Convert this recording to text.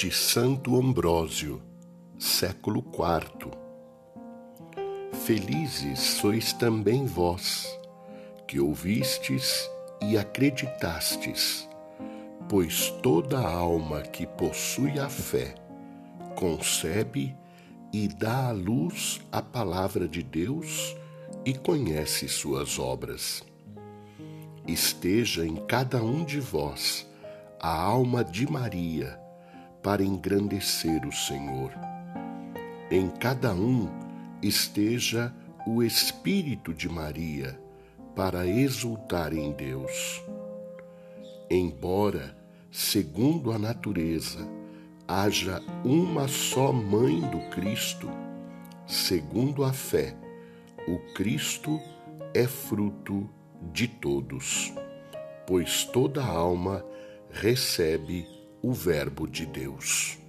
de Santo Ambrósio, século IV. Felizes sois também vós, que ouvistes e acreditastes, pois toda alma que possui a fé concebe e dá à luz a palavra de Deus e conhece suas obras. Esteja em cada um de vós a alma de Maria para engrandecer o Senhor. Em cada um esteja o Espírito de Maria para exultar em Deus. Embora, segundo a natureza, haja uma só mãe do Cristo, segundo a fé, o Cristo é fruto de todos, pois toda alma recebe o Verbo de Deus.